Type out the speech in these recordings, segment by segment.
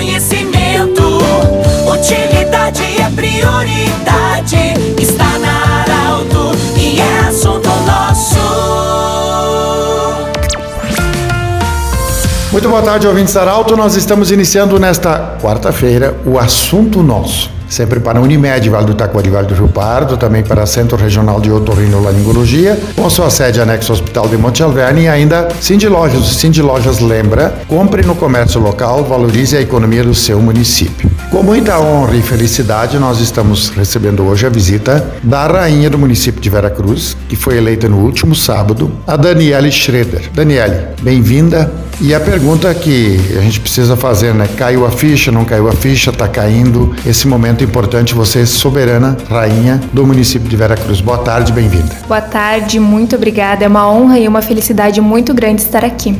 conhecimento. Utilidade é prioridade. Está na Arauto e é assunto nosso. Muito boa tarde, ouvintes Arauto. Nós estamos iniciando nesta quarta-feira o assunto nosso sempre para a Unimed, Vale do Taquari, Vale do Rio Pardo, também para Centro Regional de Otorrinolaringologia, com sua sede anexo ao Hospital de Monte Alverne e ainda Cindy Lojas. Cindy Lojas lembra, compre no comércio local, valorize a economia do seu município. Com muita honra e felicidade, nós estamos recebendo hoje a visita da rainha do município de Veracruz, que foi eleita no último sábado, a Daniele Schroeder. Daniele, bem-vinda. E a pergunta que a gente precisa fazer, né? Caiu a ficha, não caiu a ficha, tá caindo. Esse momento importante, você é soberana rainha do município de Veracruz. Boa tarde, bem-vinda. Boa tarde, muito obrigada. É uma honra e uma felicidade muito grande estar aqui.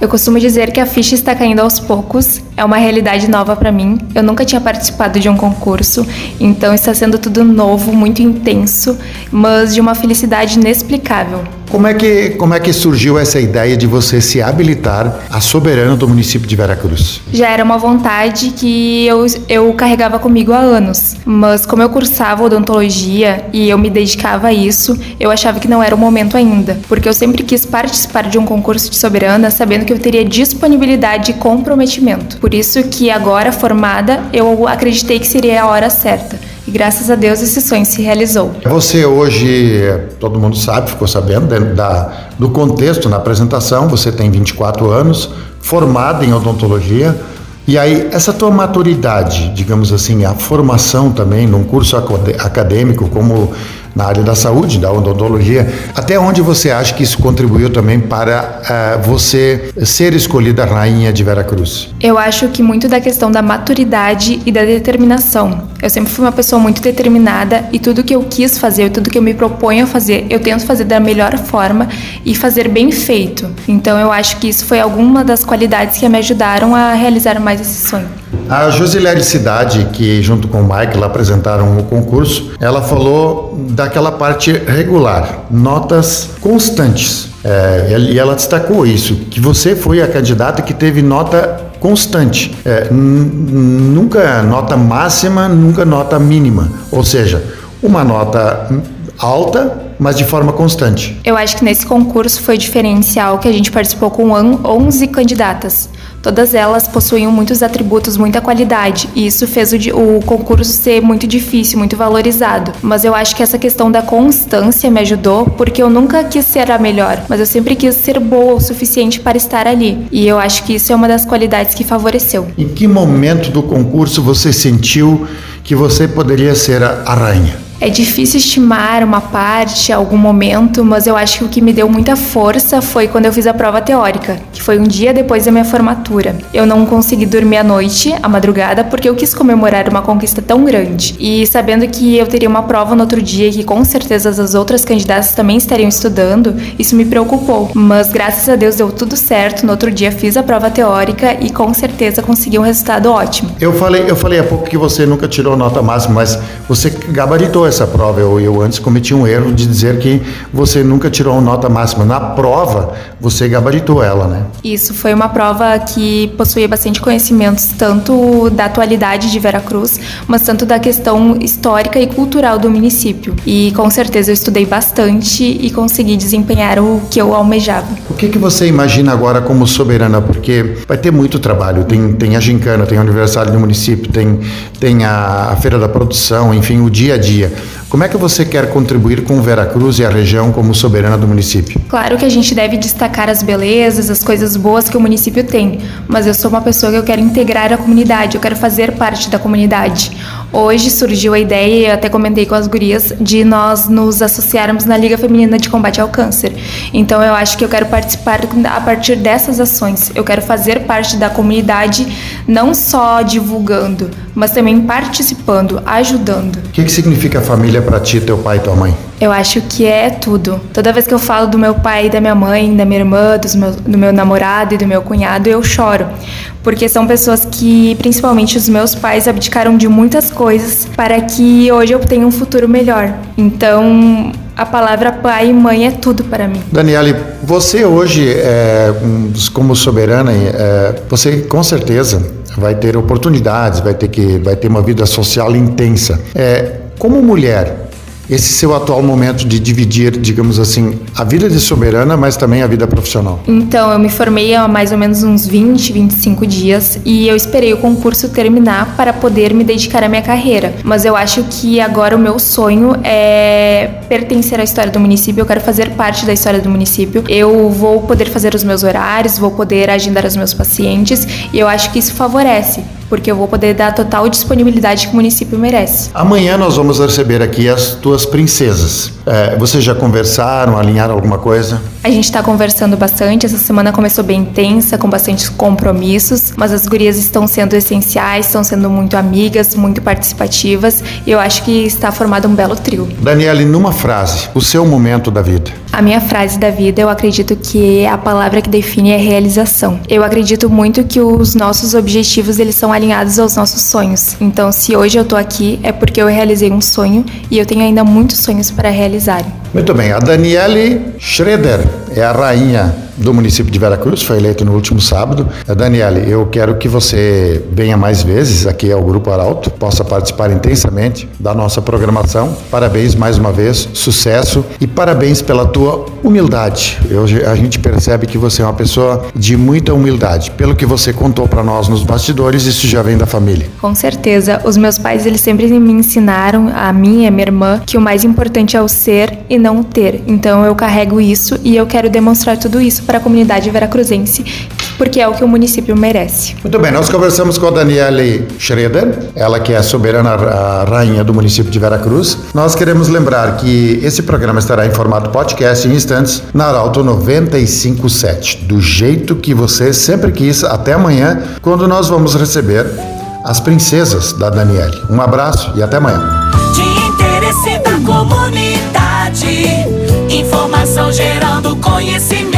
Eu costumo dizer que a ficha está caindo aos poucos, é uma realidade nova para mim. Eu nunca tinha participado de um concurso, então está sendo tudo novo, muito intenso, mas de uma felicidade inexplicável. Como é que, como é que surgiu essa ideia de você se habilitar a soberana do município de Veracruz? Já era uma vontade que eu, eu carregava comigo há anos, mas como eu cursava odontologia e eu me dedicava a isso, eu achava que não era o momento ainda, porque eu sempre quis participar de um concurso de soberana sabendo que eu teria disponibilidade e comprometimento. Por isso que agora formada, eu acreditei que seria a hora certa. Graças a Deus esse sonho se realizou. Você hoje, todo mundo sabe, ficou sabendo dentro da, do contexto na apresentação, você tem 24 anos, formada em odontologia. E aí, essa tua maturidade, digamos assim, a formação também num curso acadêmico como na área da saúde, da odontologia. Até onde você acha que isso contribuiu também para uh, você ser escolhida rainha de Veracruz? Eu acho que muito da questão da maturidade e da determinação. Eu sempre fui uma pessoa muito determinada e tudo que eu quis fazer, tudo que eu me proponho a fazer, eu tento fazer da melhor forma e fazer bem feito. Então eu acho que isso foi alguma das qualidades que me ajudaram a realizar mais esse sonho. A Josilene Cidade, que junto com o Michael apresentaram o concurso, ela falou daquela parte regular, notas constantes. É, e ela destacou isso, que você foi a candidata que teve nota constante. É, nunca nota máxima, nunca nota mínima. Ou seja, uma nota alta, mas de forma constante. Eu acho que nesse concurso foi diferencial que a gente participou com 11 candidatas. Todas elas possuíam muitos atributos, muita qualidade, e isso fez o, o, concurso ser muito difícil, muito valorizado. Mas eu acho que essa questão da constância me ajudou, porque eu nunca quis ser a melhor, mas eu sempre quis ser boa o suficiente para estar ali. E eu acho que isso é uma das qualidades que favoreceu. Em que momento do concurso você sentiu que você poderia ser a, a rainha? É difícil estimar uma parte, algum momento, mas eu acho que o que me deu muita força foi quando eu fiz a prova teórica, que foi um dia depois da minha formatura. Eu não consegui dormir à noite, à madrugada, porque eu quis comemorar uma conquista tão grande. E sabendo que eu teria uma prova no outro dia e que com certeza as outras candidatas também estariam estudando, isso me preocupou. Mas graças a Deus deu tudo certo. No outro dia fiz a prova teórica e com certeza consegui um resultado ótimo. Eu falei, eu falei há pouco que você nunca tirou nota máxima, mas você gabaritou essa prova. Eu, eu antes cometi um erro de dizer que você nunca tirou nota máxima. Na prova, você gabaritou ela, né? Isso, foi uma prova que possuía bastante conhecimentos, tanto da atualidade de Veracruz, mas tanto da questão histórica e cultural do município. E com certeza eu estudei bastante e consegui desempenhar o que eu almejava. O que, que você imagina agora como soberana? Porque vai ter muito trabalho. Tem, tem a gincana, tem o aniversário do município, tem, tem a, a feira da produção, enfim, o dia a dia. Como é que você quer contribuir com Veracruz e a região como soberana do município? Claro que a gente deve destacar as belezas, as coisas boas que o município tem, mas eu sou uma pessoa que eu quero integrar a comunidade, eu quero fazer parte da comunidade. Hoje surgiu a ideia, eu até comentei com as gurias, de nós nos associarmos na Liga Feminina de Combate ao Câncer. Então eu acho que eu quero participar a partir dessas ações. Eu quero fazer parte da comunidade, não só divulgando, mas também participando, ajudando. O que, que significa família para ti, teu pai e tua mãe? Eu acho que é tudo. Toda vez que eu falo do meu pai e da minha mãe, da minha irmã, dos meus, do meu namorado e do meu cunhado, eu choro. Porque são pessoas que, principalmente os meus pais, abdicaram de muitas coisas para que hoje eu tenha um futuro melhor. Então, a palavra pai e mãe é tudo para mim. Daniele, você hoje, é, como soberana, é, você com certeza vai ter oportunidades, vai ter que vai ter uma vida social intensa. É, como mulher, esse seu atual momento de dividir, digamos assim, a vida de soberana, mas também a vida profissional? Então, eu me formei há mais ou menos uns 20, 25 dias e eu esperei o concurso terminar para poder me dedicar à minha carreira. Mas eu acho que agora o meu sonho é pertencer à história do município, eu quero fazer parte da história do município. Eu vou poder fazer os meus horários, vou poder agendar os meus pacientes e eu acho que isso favorece porque eu vou poder dar a total disponibilidade que o município merece. Amanhã nós vamos receber aqui as tuas princesas. É, vocês já conversaram, alinharam alguma coisa? A gente está conversando bastante. Essa semana começou bem intensa, com bastante compromissos, mas as gurias estão sendo essenciais, estão sendo muito amigas, muito participativas e eu acho que está formado um belo trio. Daniele, numa frase, o seu momento da vida. A minha frase da vida, eu acredito que a palavra que define é realização. Eu acredito muito que os nossos objetivos eles são alinhados aos nossos sonhos. Então, se hoje eu tô aqui é porque eu realizei um sonho e eu tenho ainda muitos sonhos para realizar. Muito bem, a Daniele Schroeder é a rainha do município de Veracruz, foi eleito no último sábado. Eh, Daniele, eu quero que você venha mais vezes aqui ao Grupo Arauto, possa participar intensamente da nossa programação. Parabéns mais uma vez, sucesso e parabéns pela tua humildade. Eu, a gente percebe que você é uma pessoa de muita humildade. Pelo que você contou para nós nos bastidores, isso já vem da família. Com certeza, os meus pais eles sempre me ensinaram, a mim e a minha irmã, que o mais importante é o ser e não o ter. Então eu carrego isso e eu quero demonstrar tudo isso para a comunidade veracruzense, porque é o que o município merece. Muito bem, nós conversamos com a Daniele Schroeder, ela que é a soberana a rainha do município de Veracruz. Nós queremos lembrar que esse programa estará em formato podcast em instantes na Arauto 957, do jeito que você sempre quis, até amanhã, quando nós vamos receber as princesas da Daniele. Um abraço e até amanhã. De interesse da comunidade, informação gerando conhecimento.